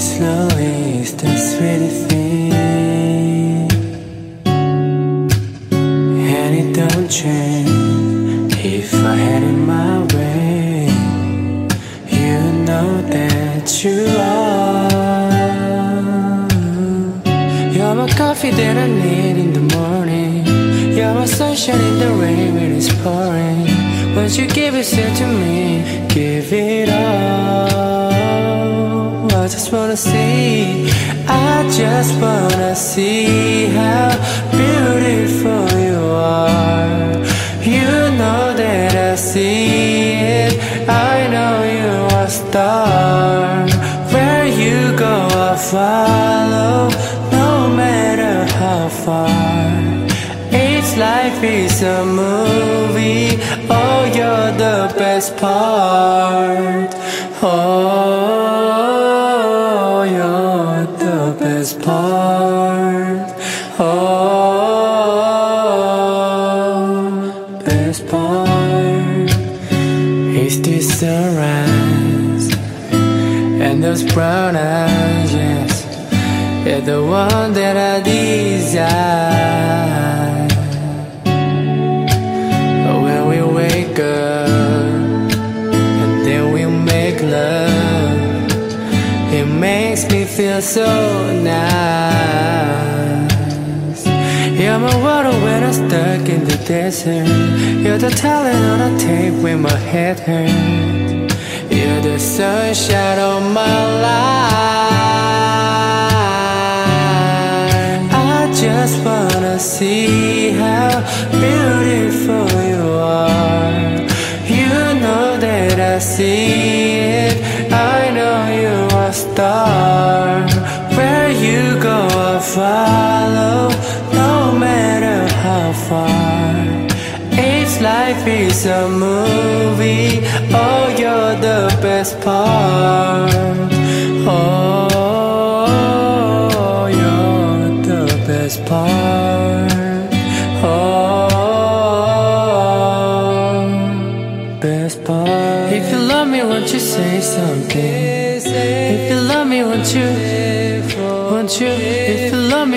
slowly starts really thin And it don't change. If I had it my way You know that you are. You're my coffee that I need in the morning. You're my sunshine in the rain when it's pouring. Once you give it to me, give it all. I just wanna see, I just wanna see how beautiful you are. You know that I see it. I know you are a star. Where you go, I follow. No matter how far. It's life is a movie. Oh, you're the best part. Oh, best part. Oh, best part. It's the sunrise and those brown eyes, yes. You're the one that I desire. So nice. You're my water when I'm stuck in the desert. You're the talent on a tape when my head hurts. You're the sunshine of my life. I just wanna see how beautiful you are. You know that I see it. I know you are star. Follow. No matter how far. Each life is a movie. Oh, you're the best part. Oh, you're the best part. Oh, best part. If you love me, won't you say something? If you love me, won't you? Won't you? If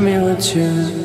Me, won't you?